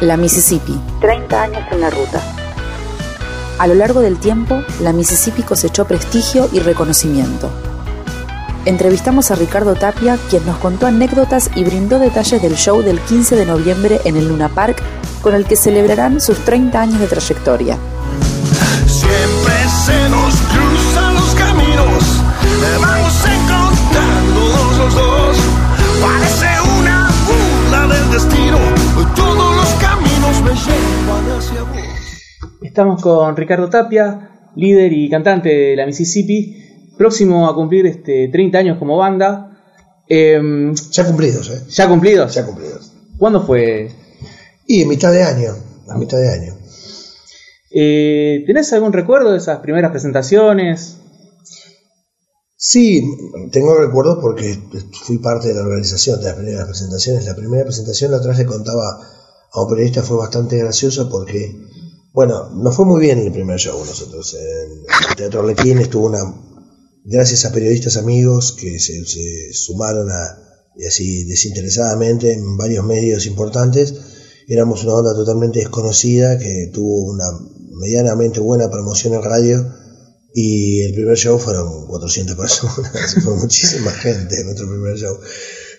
La Mississippi. 30 años en la ruta. A lo largo del tiempo, la Mississippi cosechó prestigio y reconocimiento. Entrevistamos a Ricardo Tapia, quien nos contó anécdotas y brindó detalles del show del 15 de noviembre en el Luna Park, con el que celebrarán sus 30 años de trayectoria. Siempre se nos cruzan los caminos, vamos encontrando los dos. Parece una burla del destino, Estamos con Ricardo Tapia, líder y cantante de la Mississippi próximo a cumplir este 30 años como banda. Eh, ya cumplidos, ¿eh? ¿Ya cumplidos? Ya cumplidos. ¿Cuándo fue? Y en mitad de año, a mitad de año. Eh, ¿Tenés algún recuerdo de esas primeras presentaciones? Sí, tengo recuerdos porque fui parte de la organización de las primeras presentaciones. La primera presentación, la otra vez le contaba a un periodista, fue bastante graciosa porque, bueno, nos fue muy bien el primer show nosotros. En el Teatro Arlequín estuvo una gracias a periodistas amigos que se, sumaron a, así desinteresadamente en varios medios importantes, éramos una banda totalmente desconocida que tuvo una medianamente buena promoción en radio y el primer show fueron 400 personas, fue muchísima gente en nuestro primer show.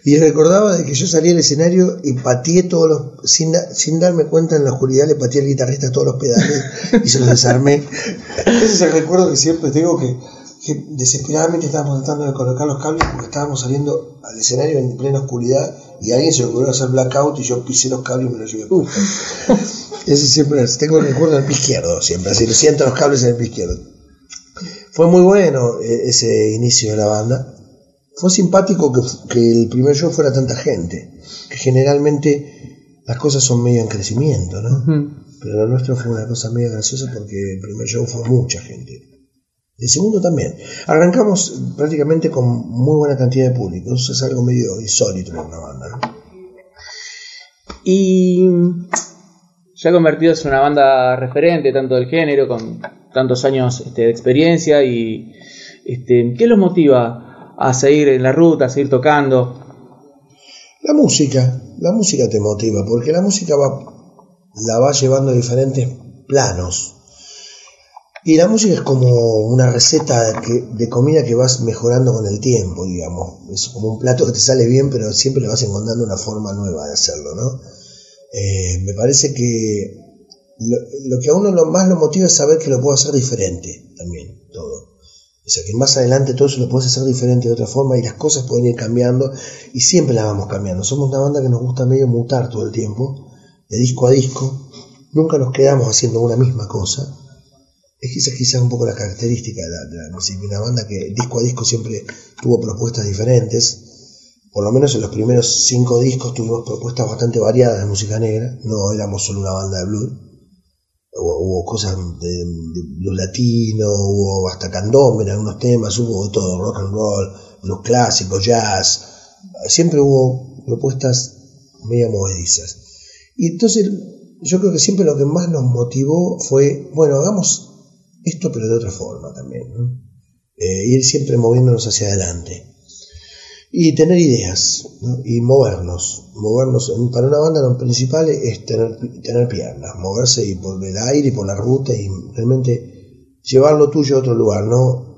Y recordaba de que yo salí al escenario y pateé todos los, sin, sin darme cuenta en la oscuridad, le pateé al guitarrista todos los pedales y se los desarmé. Ese es el recuerdo que siempre tengo que que desesperadamente estábamos tratando de colocar los cables porque estábamos saliendo al escenario en plena oscuridad y alguien se le ocurrió hacer blackout y yo pisé los cables y me los llevé. Ese siempre tengo el recuerdo en el pie izquierdo, siempre así, lo siento los cables en el pie izquierdo. Fue muy bueno eh, ese inicio de la banda. Fue simpático que, que el primer show fuera tanta gente, que generalmente las cosas son medio en crecimiento, ¿no? Pero lo nuestro fue una cosa medio graciosa porque el primer show fue mucha gente. El segundo también. Arrancamos prácticamente con muy buena cantidad de público. Eso es algo medio insólito para una banda. ¿no? Y ya convertidos en una banda referente tanto del género, con tantos años este, de experiencia, y este, ¿qué los motiva a seguir en la ruta, a seguir tocando? La música, la música te motiva, porque la música va, la va llevando a diferentes planos y la música es como una receta de comida que vas mejorando con el tiempo, digamos. Es como un plato que te sale bien, pero siempre le vas encontrando una forma nueva de hacerlo, ¿no? Eh, me parece que lo, que a uno lo más lo motiva es saber que lo puedo hacer diferente también. O sea, que más adelante todo eso lo puedes hacer diferente de otra forma y las cosas pueden ir cambiando y siempre las vamos cambiando. Somos una banda que nos gusta medio mutar todo el tiempo, de disco a disco. Nunca nos quedamos haciendo una misma cosa es quizás, quizás un poco la característica de la, de banda que disco a disco siempre tuvo propuestas diferentes. Por lo menos en los primeros cinco discos tuvimos propuestas bastante variadas de música negra, no éramos solo una banda de blues. Hubo, cosas de, blues latino, hubo hasta candombe en algunos temas, hubo todo, rock and roll, blues clásicos, jazz. Siempre hubo propuestas medio movedizas. Y entonces yo creo que siempre lo que más nos motivó fue, bueno, hagamos esto pero de otra forma también, eh, ir siempre moviéndonos hacia adelante y tener ideas y movernos, movernos para una banda lo principal es tener, tener piernas, moverse y por el aire y por la ruta y realmente llevar lo tuyo a otro lugar, ¿no?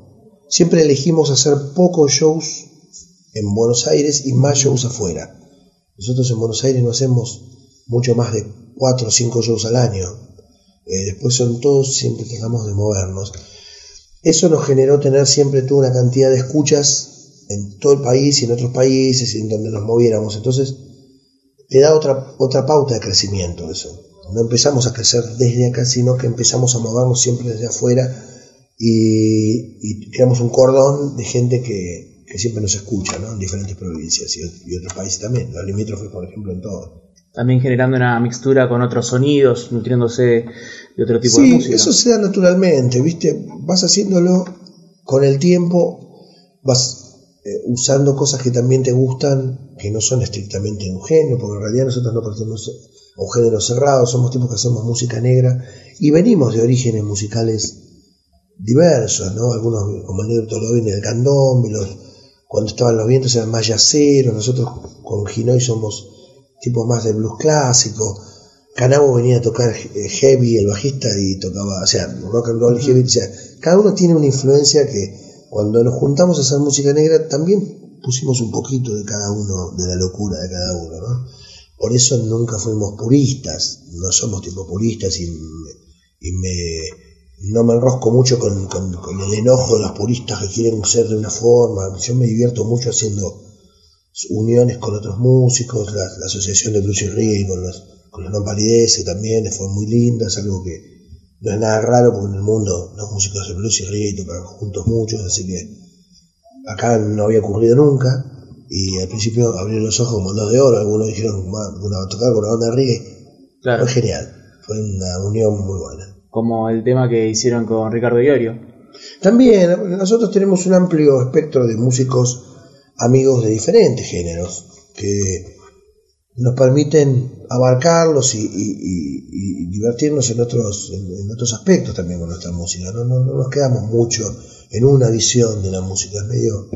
Siempre elegimos hacer pocos shows en Buenos Aires y más shows afuera. Nosotros en Buenos Aires no hacemos mucho más de cuatro o cinco shows al año. Eh, después son todos, siempre tratamos de movernos. Eso nos generó tener siempre toda una cantidad de escuchas en todo el país y en otros países en donde nos moviéramos. Entonces, te da otra, otra pauta de crecimiento eso. No empezamos a crecer desde acá, sino que empezamos a movernos siempre desde afuera y, creamos un cordón de gente que, siempre nos escucha, ¿no? En diferentes provincias y, y otros países también. Los limítrofes, por ejemplo, en todo también generando una mixtura con otros sonidos, nutriéndose de otro tipo de música. Eso se da naturalmente, ¿viste? Vas haciéndolo con el tiempo, vas eh, usando cosas que también te gustan, que no son estrictamente de un género, porque en realidad nosotros no pertenecemos a un género cerrado, somos tipos que hacemos música negra y venimos de orígenes musicales diversos, ¿no? Algunos, como el negro Toro viene del candombe, los, cuando estaban los vientos eran más yaceros, nosotros con Ginoy somos tipo más de blues clásico, Canabo venía a tocar eh, heavy, el bajista, y tocaba, o sea, rock and roll heavy. O sea, cada uno tiene una influencia que cuando nos juntamos a hacer música negra también pusimos un poquito de cada uno, de la locura de cada uno, ¿no? Por eso nunca fuimos puristas, no somos tipo puristas y, me, no me enrosco mucho con, el enojo de los puristas que quieren ser de una forma. Yo me divierto mucho haciendo uniones con otros músicos, la, asociación de blues y reggae con los, con los non palideces también fue muy linda, es algo que no es nada raro porque en el mundo los músicos de blues y reggae tocan juntos muchos, así que acá no había ocurrido nunca y al principio abrieron los ojos como dos de oro, algunos dijeron, bueno, a tocar con una banda de reggae, Claro. fue genial, fue una unión muy buena. Como el tema que hicieron con Ricardo Iorio. También nosotros tenemos un amplio espectro de músicos amigos de diferentes géneros que nos permiten abarcarlos y, divertirnos en otros, en, otros aspectos también con nuestra música. No, no, no nos quedamos mucho en una visión de la música, es medio,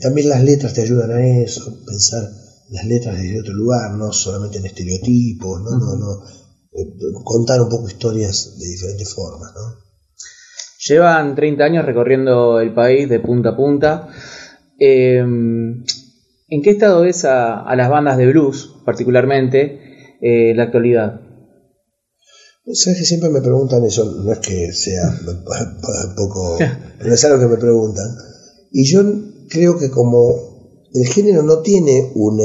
también las letras te ayudan a eso, pensar las letras desde otro lugar, no solamente en estereotipos, no, no, no, eh, contar un poco historias de diferentes formas, ¿no? Llevan 30 años recorriendo el país de punta a punta. Eh, ¿En qué estado ves a, a las bandas de blues, particularmente, eh, la actualidad? Sabes que siempre me preguntan eso, no es que sea poco, no es algo que me preguntan. Y yo creo que como el género no tiene una,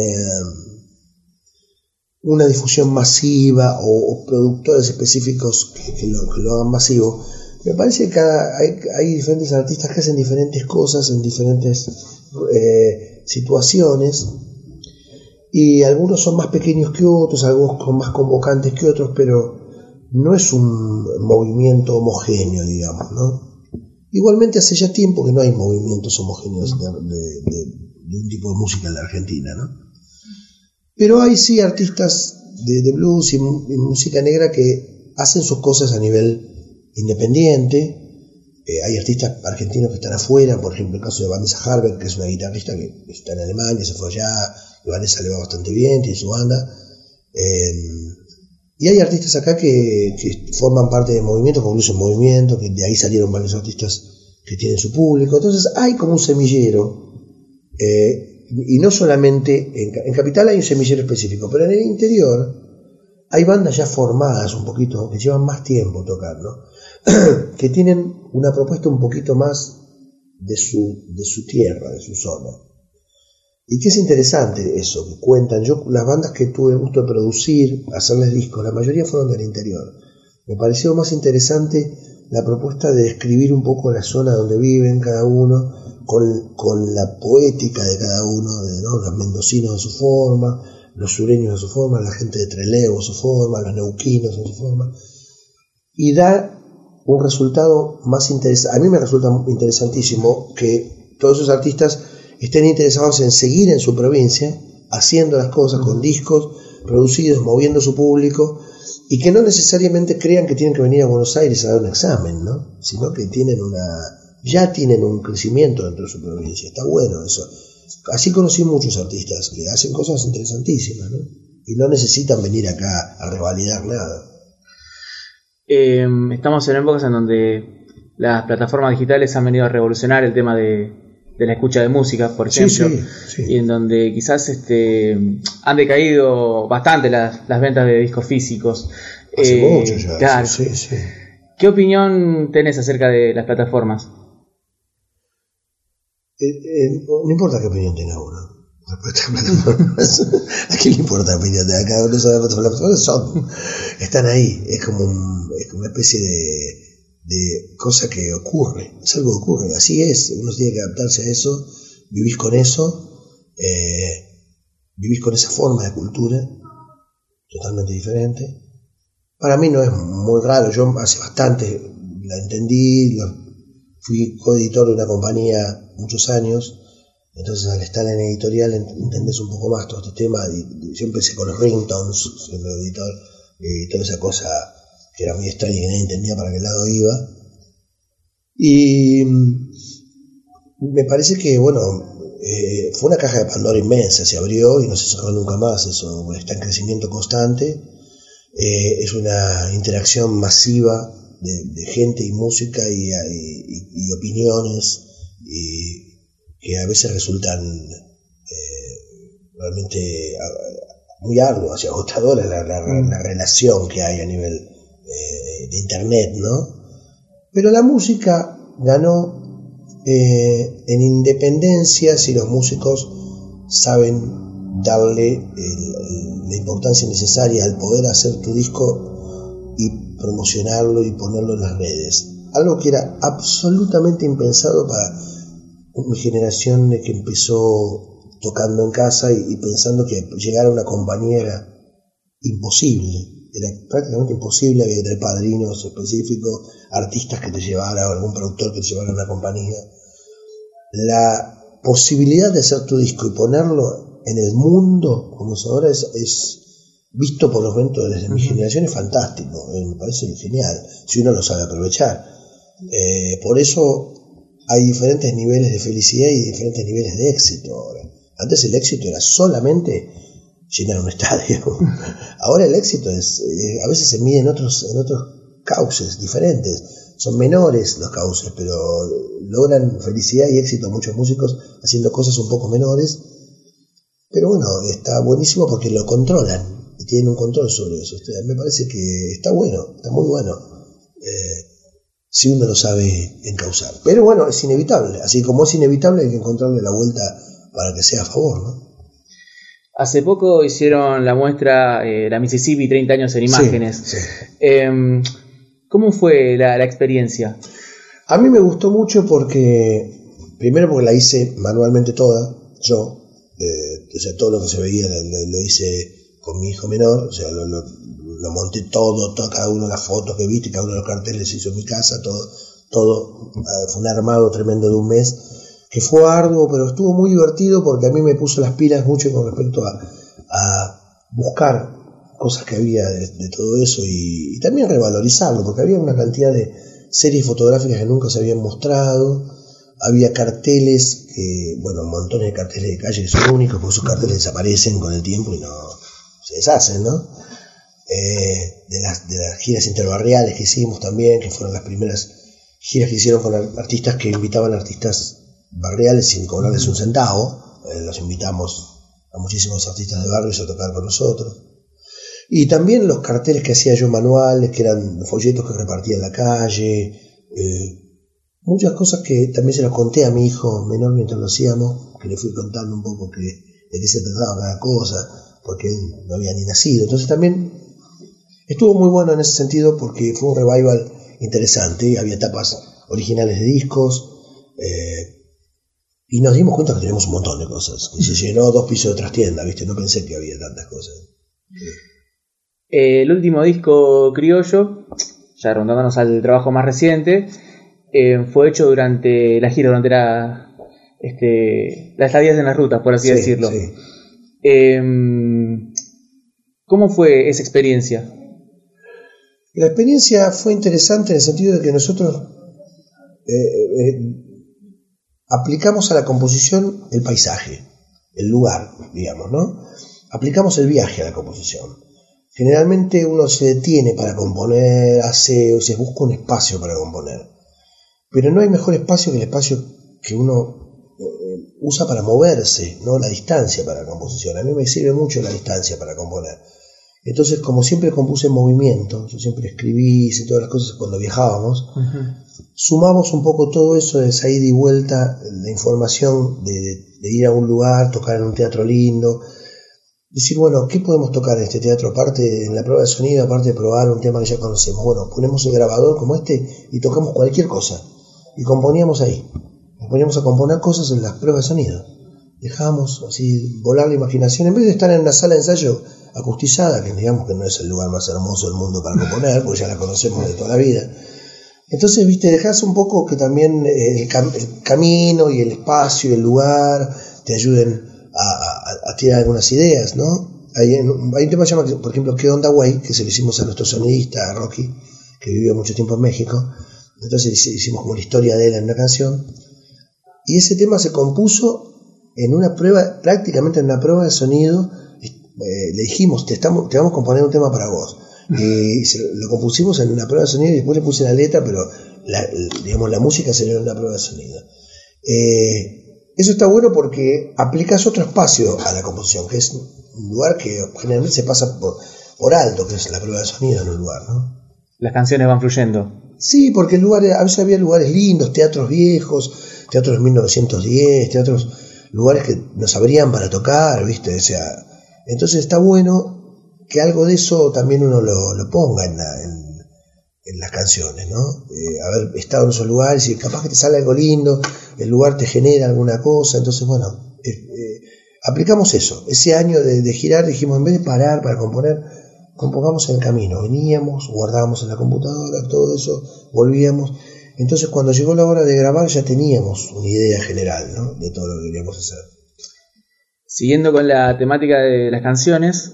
una difusión masiva o, o productores específicos que, que lo, que lo hagan masivo, me parece que cada, hay, hay diferentes artistas que hacen diferentes cosas en diferentes eh, situaciones y algunos son más pequeños que otros, algunos son más convocantes que otros, pero no es un movimiento homogéneo, digamos, ¿no? Igualmente hace ya tiempo que no hay movimientos homogéneos de, un tipo de música en la Argentina, ¿no? Pero hay sí artistas de, blues y música negra que hacen sus cosas a nivel independiente. Eh, hay artistas argentinos que están afuera, por ejemplo el caso de Vanessa Harber, que es una guitarrista que está en Alemania, se fue allá, y Vanessa le va bastante bien, tiene su banda. Eh, y hay artistas acá que, forman parte de movimientos, Blues en Movimiento, que de ahí salieron varios artistas que tienen su público. Entonces hay como un semillero, eh, y no solamente en, en Capital hay un semillero específico, pero en el interior hay bandas ya formadas un poquito, que llevan más tiempo tocando, que tienen una propuesta un poquito más de su, de su tierra, de su zona. Y que es interesante eso, que cuentan. Yo, las bandas que tuve el gusto de producir, hacerles discos, la mayoría fueron del interior. Me pareció más interesante la propuesta de describir un poco la zona donde viven cada uno, con, con la poética de cada uno, de, ¿no? los mendocinos de su forma, los sureños de su forma, la gente de Trelew de su forma, los neuquinos de su forma, y da un resultado más interesante. A mí me resulta interesantísimo que todos esos artistas estén interesados en seguir en su provincia, haciendo las cosas con discos producidos, moviendo su público, y que no necesariamente crean que tienen que venir a Buenos Aires a dar un examen, ¿no? sino que tienen una ya tienen un crecimiento dentro de su provincia. Está bueno eso. Así conocí muchos artistas que hacen cosas interesantísimas, ¿no? Y no necesitan venir acá a revalidar nada. Eh, estamos en épocas en donde las plataformas digitales han venido a revolucionar el tema de, de la escucha de música, por ejemplo, sí, sí. y en donde quizás este, han decaído bastante las, las ventas de discos físicos. Hace Eh, mucho ya. claro. ¿Qué opinión tenés acerca de las plataformas? Eh, eh, no importa qué opinión tenga uno. a plataformas. ¿A quién le importa la opinión de acá? No sabe las plataformas son. Están ahí. Es como, un- es como una especie de, de cosa que ocurre. Es algo que ocurre. Así es. Uno tiene que adaptarse a eso. Vivís con eso. eh, vivís con esa forma de cultura. Totalmente diferente. Para mí no es muy raro. Yo hace bastante la entendí. lo- fui coeditor de una compañía muchos años, entonces al estar en editorial ent- entendés un poco más todo este tema. y- yo empecé con los ringtones, siendo editor, y toda esa cosa que era muy extraña y que nadie entendía para qué lado iba. Y mm, me parece que, bueno, eh, fue una caja de Pandora inmensa, se abrió y no se cerró nunca más, eso está en crecimiento constante. eh, es una interacción masiva de, gente y música y, y, opiniones que a veces resultan eh, realmente muy arduas y agotadoras la, mm. la, relación que hay a nivel eh, de internet, ¿no? Pero la música ganó en independencia si los músicos saben darle la importancia necesaria al poder hacer tu disco y promocionarlo y ponerlo en las redes. Algo que era absolutamente impensado para mi generación que empezó tocando en casa y, pensando que llegar a una compañía era imposible. Era prácticamente imposible, había que tener padrinos específicos, artistas que te llevara o algún productor que te llevara a una compañía. La posibilidad de hacer tu disco y ponerlo en el mundo como es ahora es, visto por los mentores de mi generación es fantástico, eh, me parece genial, si uno lo sabe aprovechar. Eh, por eso hay diferentes niveles de felicidad y diferentes niveles de éxito ahora. Antes el éxito era solamente llenar un estadio. ahora el éxito es, eh, a veces se mide en otros, en otros cauces diferentes. Son menores los cauces, pero logran felicidad y éxito muchos músicos haciendo cosas un poco menores. Pero bueno, está buenísimo porque lo controlan y tienen un control sobre eso. me parece que está bueno, está muy bueno, eh, si uno lo sabe encauzar. Pero bueno, es inevitable, así como es inevitable hay que encontrarle la vuelta para que sea a favor, ¿no? Hace poco hicieron la muestra eh, La Mississippi 30 años en imágenes. Em, ¿Cómo fue la, experiencia? A mí me gustó mucho porque, primero porque la hice manualmente toda, yo, eh, o sea, todo lo que se veía lo hice con mi hijo menor, o sea, lo, lo, monté todo, todo, cada uno de las fotos que viste, cada uno de los carteles se hizo en mi casa, todo, todo, eh, fue un armado tremendo de un mes, que fue arduo, pero estuvo muy divertido porque a mí me puso las pilas mucho con respecto a, buscar cosas que había de, todo eso y, también revalorizarlo, porque había una cantidad de series fotográficas que nunca se habían mostrado, había carteles, que, bueno, montones de carteles de calle que son únicos, porque esos carteles desaparecen con el tiempo y no, se deshacen, ¿no? Eh, de, las, de las giras interbarriales que hicimos también, que fueron las primeras giras que hicieron con artistas que invitaban artistas barriales sin cobrarles un centavo. Eh, los invitamos a muchísimos artistas de barrios a tocar con nosotros. Y también los carteles que hacía yo manuales, que eran folletos que repartía en la calle. Eh, muchas cosas que también se las conté a mi hijo menor mientras lo hacíamos, que le fui contando un poco que, de qué se trataba cada cosa porque él no había ni nacido. Entonces también estuvo muy bueno en ese sentido porque fue un revival interesante, había tapas originales de discos, eh, y nos dimos cuenta que teníamos un montón de cosas, que se llenó dos pisos de trastienda, ¿viste? No pensé que había tantas cosas. Eh, el último disco criollo, ya rondándonos al trabajo más reciente, eh, fue hecho durante la gira, durante la, este, las estadías en las rutas, por así decirlo. Sí. Em, ¿Cómo fue esa experiencia? La experiencia fue interesante en el sentido de que nosotros eh, eh, aplicamos a la composición el paisaje, el lugar, digamos, ¿no? Aplicamos el viaje a la composición. Generalmente uno se detiene para componer, hace, o se busca un espacio para componer. Pero no hay mejor espacio que el espacio que uno usa para moverse, ¿no? La distancia para la composición. A mí me sirve mucho la distancia para componer. Entonces, como siempre compuse en movimiento, yo siempre escribí, hice todas las cosas cuando viajábamos, sumamos un poco todo eso de esa ida y vuelta, la información de, ir a un lugar, tocar en un teatro lindo, decir, bueno, ¿qué podemos tocar en este teatro? Aparte, en la prueba de sonido, aparte de probar un tema que ya conocemos. Bueno, ponemos el grabador como este y tocamos cualquier cosa. Y componíamos ahí nos poníamos a componer cosas en las pruebas de sonido. Dejábamos así volar la imaginación, en vez de estar en una sala de ensayo acustizada, que digamos que no es el lugar más hermoso del mundo para componer, porque ya la conocemos de toda la vida. Entonces, viste, dejas un poco que también el, camino y el espacio y el lugar te ayuden a, tirar algunas ideas, ¿no? Hay, un tema que se llama, por ejemplo, ¿Qué onda, güey? Que se lo hicimos a nuestro sonidista, Rocky, que vivió mucho tiempo en México. Entonces hicimos como la historia de él en una canción. Y ese tema se compuso en una prueba, prácticamente en una prueba de sonido. Eh, le dijimos, te, estamos, te vamos a componer un tema para vos. Y se- lo compusimos en una prueba de sonido y después le puse la letra, pero la, digamos, la música salió en una prueba de sonido. Eh, eso está bueno porque aplicas otro espacio a la composición, que es un lugar que generalmente se pasa por, por alto, que es la prueba de sonido en un lugar, ¿no? Las canciones van fluyendo. Sí, porque el lugar, a veces había lugares lindos, teatros viejos, teatros de 1910, teatros, lugares que nos abrían para tocar, ¿viste? O sea, entonces está bueno que algo de eso también uno lo, lo ponga en, la- en las canciones, ¿no? Eh, haber estado en esos lugares y capaz que te sale algo lindo, el lugar te genera alguna cosa, entonces bueno, eh, eh, aplicamos eso. Ese año de, de girar dijimos, en vez de parar para componer, compongamos en el camino. Veníamos, guardábamos en la computadora, todo eso, volvíamos. Entonces cuando llegó la hora de grabar ya teníamos una idea general, ¿no? De todo lo que queríamos hacer. Siguiendo con la temática de las canciones,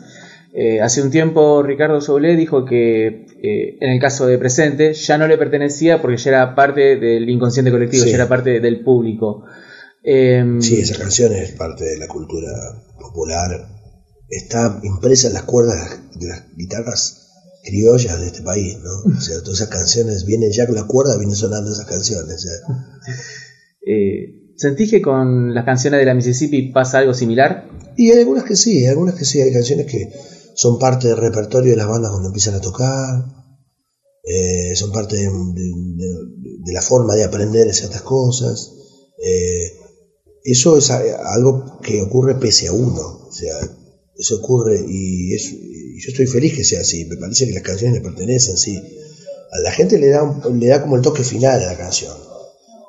eh, hace un tiempo Ricardo Soule dijo que eh, en el caso de Presente ya no le pertenecía porque ya era parte del inconsciente colectivo, Sí. ya era parte del público. Em, Sí, esa canción es parte de la cultura popular. Está impresa en las cuerdas de las guitarras criollas de este país, ¿no? O sea, todas esas canciones vienen ya con la cuerda, vienen sonando esas canciones. eh, ¿Sentís que con las canciones de la Mississippi pasa algo similar? Y hay algunas que sí, hay algunas que sí, hay canciones que son parte del repertorio de las bandas cuando empiezan a tocar, eh, son parte de, de- de- de la forma de aprender ciertas cosas. eh, eso es algo que ocurre pese a uno, o sea, eso ocurre y, es- y yo estoy feliz que sea así, me parece que las canciones le pertenecen, sí. A la gente le da, le da como el toque final a la canción,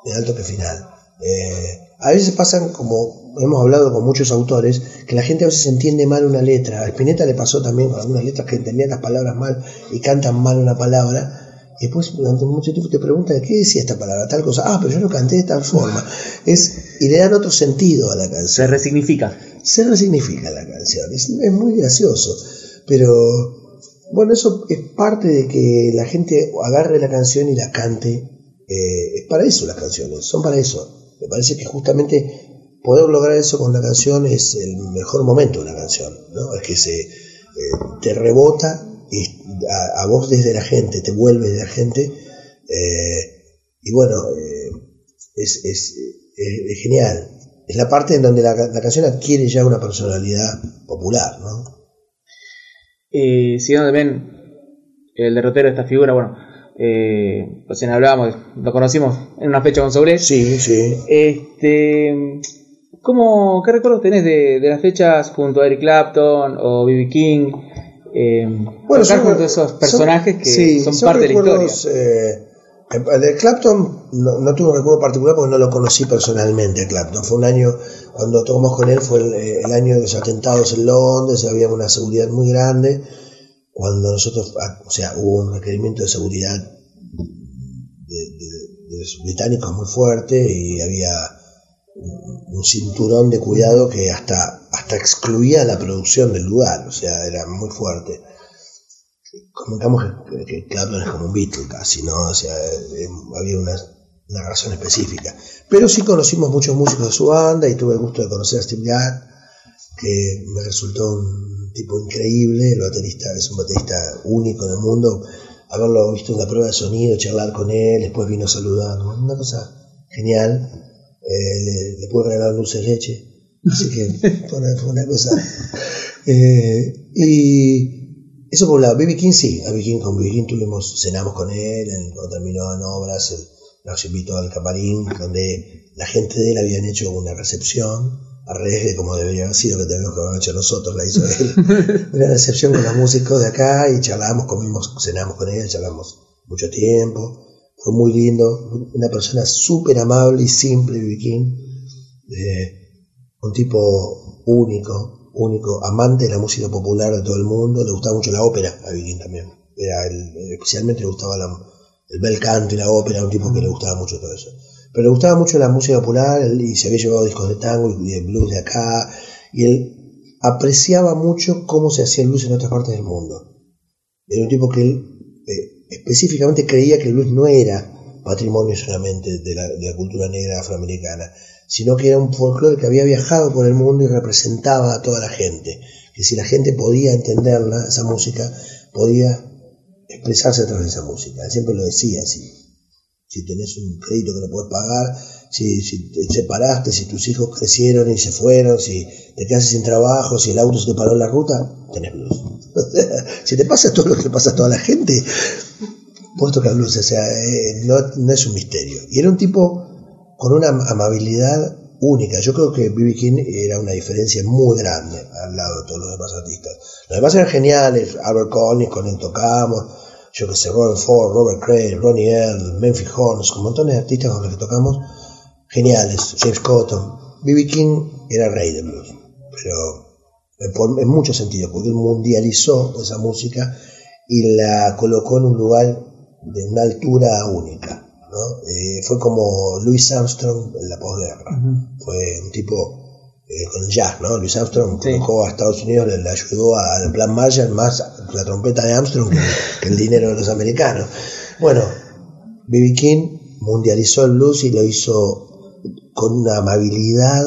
le da el toque final. Eh, a veces pasan como hemos hablado con muchos autores que la gente a veces entiende mal una letra. A Spinetta le pasó también con algunas letras que entendían las palabras mal y cantan mal una palabra. Y después durante mucho tiempo te preguntan qué decía esta palabra, tal cosa. Ah, pero yo lo canté de tal forma. Es, y le dan otro sentido a la Se canción. resignifica. Se resignifica la canción. Es, es muy gracioso. Pero bueno, eso es parte de que la gente agarre la canción y la cante. Eh, es para eso las canciones, son para eso. Me parece que justamente poder lograr eso con la canción es el mejor momento de una canción, ¿no? Es que se eh, te rebota y a, a vos desde la gente, te vuelve de la gente. eh, y bueno, es, es, es- es genial. Es la parte en donde la, la canción adquiere ya una personalidad popular, ¿no? Eh, siguiendo también el derrotero de esta figura, bueno, eh, recién hablábamos, lo conocimos en una fecha con Sobre. Sí, sí. Este, ¿cómo, ¿Qué recuerdos tenés de, de las fechas junto a Eric Clapton o B.B. King? Eh, tocar son- junto a esos son- personajes que sí, son, parte de la historia. eh, de Clapton no, no tuve un recuerdo particular porque no lo conocí personalmente Clapton. Fue un año, cuando tocamos con él, fue el, eh, el año de los atentados en Londres, había una seguridad muy grande. Cuando nosotros, ah, o sea, hubo un requerimiento de seguridad de, los británicos muy fuerte y había un cinturón de cuidado que hasta, hasta excluía la producción del lugar, o sea, era muy fuerte comentamos que, que Clapton es como un Beatle casi, ¿no? O sea, eh, había una, una razón específica. Pero sí conocimos muchos músicos de su banda y tuve el gusto de conocer a Steve Gadd, que me resultó un tipo increíble, el baterista es un baterista único en el mundo, haberlo visto en la prueba de sonido, charlar con él, después vino a saludar, una cosa genial, eh, le, le pude regalar dulce de leche, así que fue una, fue una cosa... eh, y eso por un lado, B.B. King sí, a B.B. King con B.B. King tuvimos, cenamos con él, cuando terminó en obras, él nos invitó al camarín, donde la gente de él habían hecho una recepción, al revés de como debería haber sido, que teníamos que haber hecho nosotros, la hizo él. una recepción con los músicos de acá y charlamos, comimos, cenamos con él, charlamos mucho tiempo, fue muy lindo, una persona súper amable y simple, B.B. King, eh, un tipo único, único, amante de la música popular de todo el mundo, le gustaba mucho la ópera a Viking también, era el- especialmente le gustaba la- el bel canto y la ópera, un tipo que le gustaba mucho todo eso. Pero le gustaba mucho la música popular y se había llevado discos de tango y de blues de acá, y él apreciaba mucho cómo se hacía el blues en otras partes del mundo. Era un tipo que él eh, específicamente creía que el blues no era patrimonio solamente de la, de la cultura negra afroamericana, sino que era un folclore que había viajado por el mundo y representaba a toda la gente. Que si la gente podía entenderla, esa música, podía expresarse a través de esa música. Él siempre lo decía así. Si tenés un crédito que no puedes pagar, si, te separaste, si tus hijos crecieron y se fueron, si te quedaste sin trabajo, si el auto se te paró en la ruta, tenés blues. si te pasa todo lo que pasa a toda la gente, puesto que blues, o sea, eh, no, no es un misterio. Y era un tipo con una amabilidad única. Yo creo que B.B. King era una diferencia muy grande al lado de todos los demás artistas. Los demás eran geniales, Albert Collins, con él tocamos, yo que sé, Robert Ford, Robert Cray, Ronnie Earl, Memphis Horns, con montones de artistas con los que tocamos, geniales, James Cotton. B.B. King era rey del blues, pero en muchos sentidos, porque él mundializó esa música y la colocó en un lugar de una altura única. ¿no? Eh, fue como Louis Armstrong en la posguerra. Fue un tipo eh, con el jazz, ¿no? Louis Armstrong Sí. a Estados Unidos, le, le ayudó al plan Marshall más la trompeta de Armstrong que, que el dinero de los americanos. Bueno, B.B. King mundializó el blues y lo hizo con una amabilidad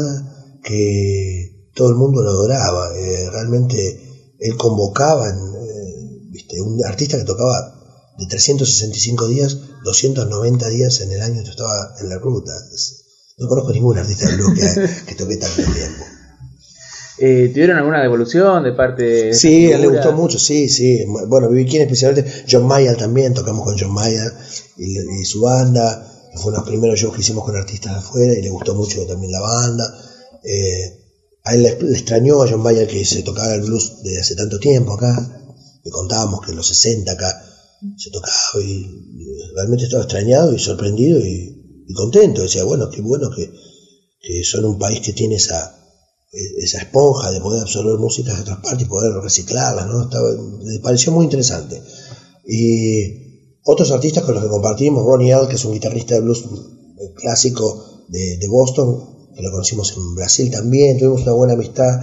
que todo el mundo lo adoraba. Eh, realmente él convocaba, en, eh, ¿viste? un artista que tocaba de 365 días, 290 días en el año que estaba en la ruta. Es- no conozco ningún artista de blues que, que toque tanto tiempo. Eh, ¿Tuvieron alguna devolución de parte de Sí, a él le gustó mucho, sí, sí. Bueno, B.B. King especialmente, John Mayer también, tocamos con John Mayer y, y su banda, fue uno de los primeros shows que hicimos con artistas de afuera y le gustó mucho también la banda. Eh, a él le, le extrañó a John Mayer que se tocara el blues desde hace tanto tiempo acá. Le contábamos que en los 60 acá se tocaba y, y realmente estaba extrañado y sorprendido y, y contento. Decía, bueno, qué bueno que, que son un país que tiene esa, esa esponja de poder absorber músicas de otras partes y poder reciclarlas, ¿no? Estaba, me pareció muy interesante. Y otros artistas con los que compartimos, Ronnie Earl, que es un guitarrista de blues eh, clásico de, de Boston, que lo conocimos en Brasil también, tuvimos una buena amistad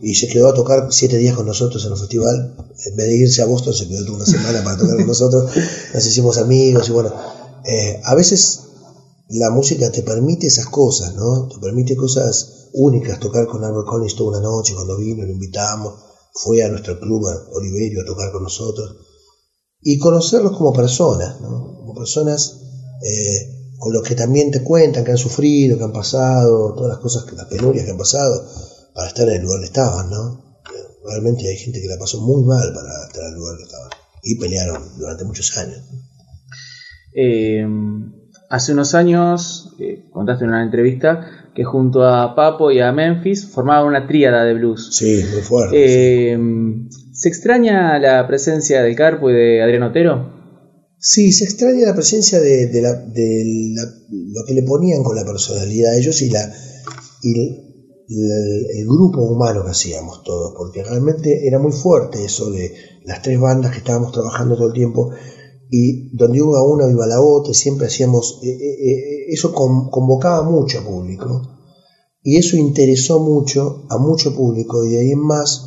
y se quedó a tocar siete días con nosotros en el festival. En vez de irse a Boston, se quedó toda una semana para tocar con nosotros. Nos hicimos amigos y bueno, eh, a veces la música te permite esas cosas, ¿no? Te permite cosas únicas, tocar con Albert Collins toda una noche, cuando vino, lo invitamos, fue a nuestro club, a Oliverio, a tocar con nosotros, y conocerlos como personas, ¿no? Como personas eh, con los que también te cuentan que han sufrido, que han pasado, todas las cosas, las penurias que han pasado, para estar en el lugar que estaban, ¿no? Realmente hay gente que la pasó muy mal para estar en el lugar que estaban, y pelearon durante muchos años. Eh, hace unos años eh, contaste en una entrevista que junto a Papo y a Memphis formaban una tríada de blues. Sí, muy fuerte. Eh, ¿Se extraña la presencia del Carpo y de Adrián Otero? Sí, se extraña la presencia de, de la- de la- lo que le ponían con la personalidad a ellos y, la, y el, el- el grupo humano que hacíamos todos, porque realmente era muy fuerte eso de las tres bandas que estábamos trabajando todo el tiempo y donde iba una iba la otra, siempre hacíamos, eh, eh, eh, eso con- convocaba mucho público. Y eso interesó mucho a mucho público y de ahí en más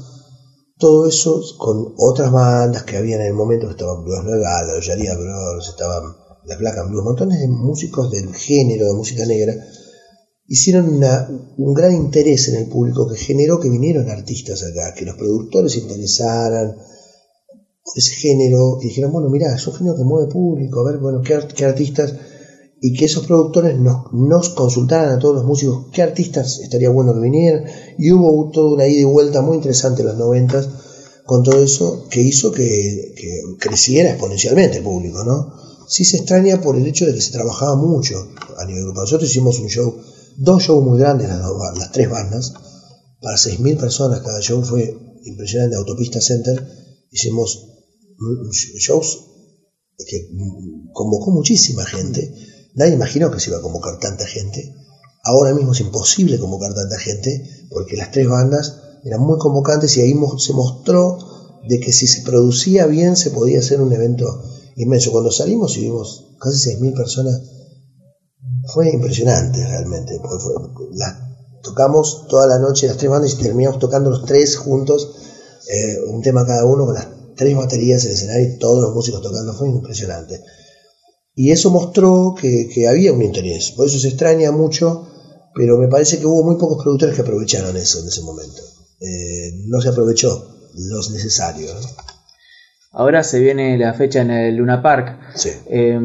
todo eso con otras bandas que habían en el momento estaban Blues Legal, los Yaría Brothers, estaban las Black Blues, montones de músicos del género de música negra, hicieron una- un gran interés en el público que generó que vinieron artistas acá, que los productores se interesaran ese género, que dijeron, bueno, mira, es un género que mueve público, a ver, bueno, qué, qué artistas, y que esos productores nos, nos consultaran a todos los músicos qué artistas estaría bueno que vinieran, y hubo toda una ida y vuelta muy interesante en los noventas con todo eso que hizo que, creciera exponencialmente el público, ¿no? Sí se extraña por el hecho de que se trabajaba mucho a nivel grupo. Nosotros hicimos un show, dos shows muy grandes, las, dos las tres bandas, para 6.000 personas cada show, fue impresionante, Autopista Center, hicimos shows que convocó muchísima gente, nadie imaginó que se iba a convocar tanta gente, ahora mismo es imposible convocar tanta gente, porque las tres bandas eran muy convocantes y ahí se mostró de que si se producía bien se podía hacer un evento inmenso. Cuando salimos y vimos casi 6.000 personas, fue impresionante realmente. fue- tocamos toda la noche las tres bandas y terminamos tocando los tres juntos, eh, un tema cada uno con las tres baterías en el escenario y todos los músicos tocando, fue impresionante. Y eso mostró que, que había un interés, por eso se extraña mucho, pero me parece que hubo muy pocos productores que aprovecharon eso en ese momento. Eh, no se aprovechó lo necesario. ¿no? Ahora se viene la fecha en el Luna Park. Sí. Eh,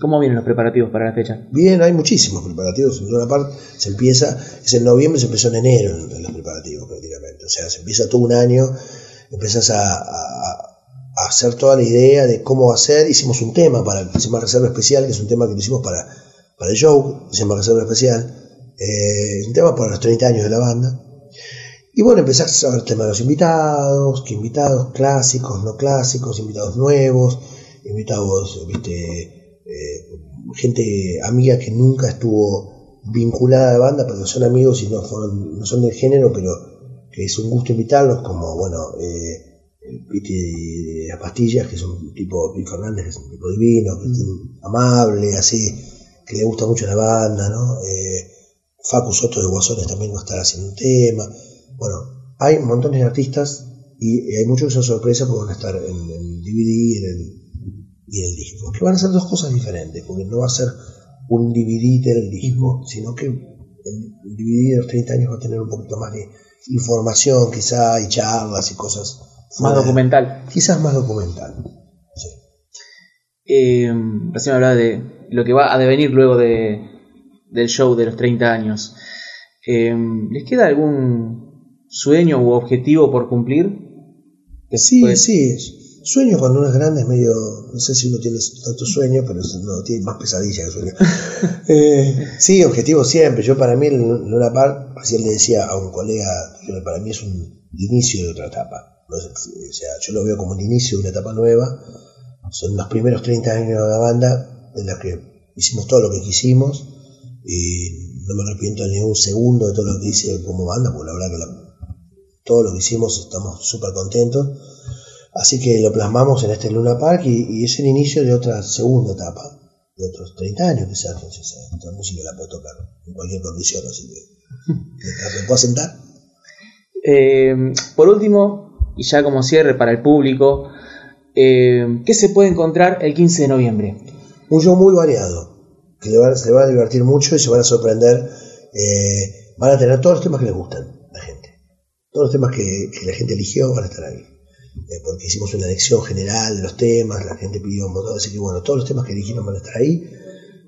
¿Cómo vienen los preparativos para la fecha? Bien, hay muchísimos preparativos. En Luna Park se empieza, es en noviembre, se empezó en enero en, en los preparativos prácticamente. O sea, se empieza todo un año, empiezas a, a- a hacer toda la idea de cómo va a ser. Hicimos un tema para que se llama Reserva Especial, que es un tema que lo hicimos para, para el show, que Reserva Especial. Eh, un tema para los 30 años de la banda. Y bueno, empezás a ver el tema de los invitados, que invitados clásicos, no clásicos, invitados nuevos, invitados, viste, eh, gente amiga que nunca estuvo vinculada a la banda, pero son amigos y no, fueron, no son del género, pero que es un gusto invitarlos, como, bueno, eh, el Piti de las pastillas, que es un tipo, Pete Fernández, que es un tipo divino, que es amable, así, que le gusta mucho la banda, ¿no? Eh, Facu Soto de Guasones también va a estar haciendo un tema. Bueno, hay montones de artistas y hay muchos que son sorpresas porque van a estar en, en DVD y en, el, y en el disco. Que van a ser dos cosas diferentes, porque no va a ser un DVD del disco, sino que el DVD de los 30 años va a tener un poquito más de información, quizá, y charlas y cosas. Más documental. Quizás más documental. Sí. Eh, recién hablaba de lo que va a devenir luego de, del show de los 30 años. Eh, ¿Les queda algún sueño u objetivo por cumplir? Sí, Después- sí. Sueño cuando uno es grande es medio. No sé si uno tiene tanto sueño, pero no, tiene más pesadilla que sueño. Eh, sí, objetivo siempre. Yo, para mí, el Luna Park, así le decía a un colega, para mí es un inicio de otra etapa. O sea, yo lo veo como un inicio de una etapa nueva. Son los primeros 30 años de la banda, en los que hicimos todo lo que quisimos. Y no me arrepiento ni un segundo de todo lo que hice como banda, porque la verdad que la- todo lo que hicimos estamos súper contentos. Así que lo plasmamos en este Luna Park y, y es el inicio de otra segunda etapa, de otros 30 años quizás, que otra música la puede tocar en cualquier condición, así que me puedo sentar. Eh, por último, y ya como cierre para el público, eh, ¿qué se puede encontrar el 15 de noviembre? Un show muy variado, que le va- se va a divertir mucho y se van a sorprender. eh, van a tener todos los temas que les gustan la gente. Todos los temas que, la gente eligió van a estar ahí. Eh, porque hicimos una elección general de los temas, la gente pidió un montón, así que bueno, todos los temas que eligieron van a estar ahí,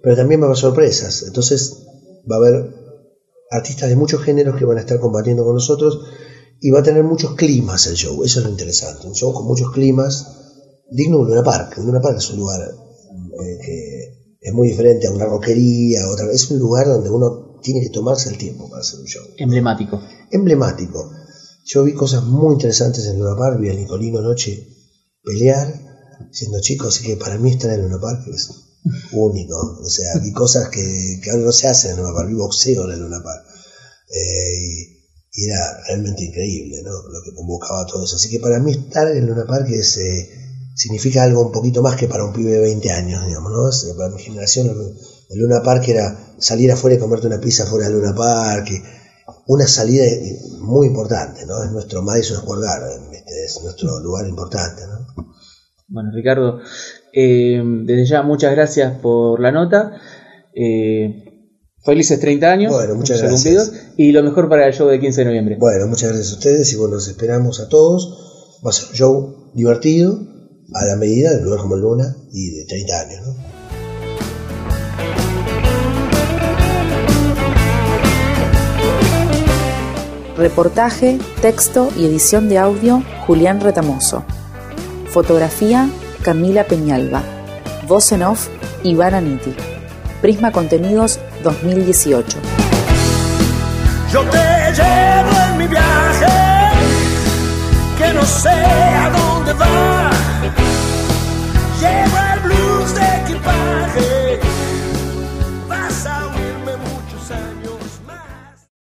pero también va a haber sorpresas. Entonces va a haber artistas de muchos géneros que van a estar combatiendo con nosotros y va a tener muchos climas el show, eso es lo interesante. Un show con muchos climas, digno de un Luna Park. Un Luna Park es un lugar eh, que es muy diferente a una roquería, otra es un lugar donde uno tiene que tomarse el tiempo para hacer un show. Emblemático. Emblemático. Yo vi cosas muy interesantes en Luna Park, vi a Nicolino anoche pelear, siendo chico, así que para mí estar en Luna Park es único. O sea, vi cosas que, que no se hacen en Luna Park, vi boxeo en Luna Park. Eh, y, era realmente increíble, ¿no? Lo que convocaba todo eso. Así que para mí estar en Luna Park es, eh, significa algo un poquito más que para un pibe de 20 años, digamos, ¿no? Para mi generación, el, Luna Park era salir afuera y comerte una pizza fuera del Luna Park. una salida muy importante, ¿no? Es nuestro Madison Square Garden, es nuestro lugar importante, ¿no? Bueno, Ricardo, eh, desde ya muchas gracias por la nota. Eh, felices 30 años. Bueno, muchas gracias. cumplidos, y lo mejor para el show del 15 de noviembre. Bueno, muchas gracias a ustedes y bueno, los esperamos a todos. Va a ser un show divertido, a la medida de un lugar como el Luna y de 30 años, ¿no? Reportaje, texto y edición de audio Julián Retamoso. Fotografía Camila Peñalba. Voz en off Ivana Nitti. Prisma Contenidos 2018. Yo te llevo en mi viaje, que no sé a dónde va. Llevo el blues de equipaje.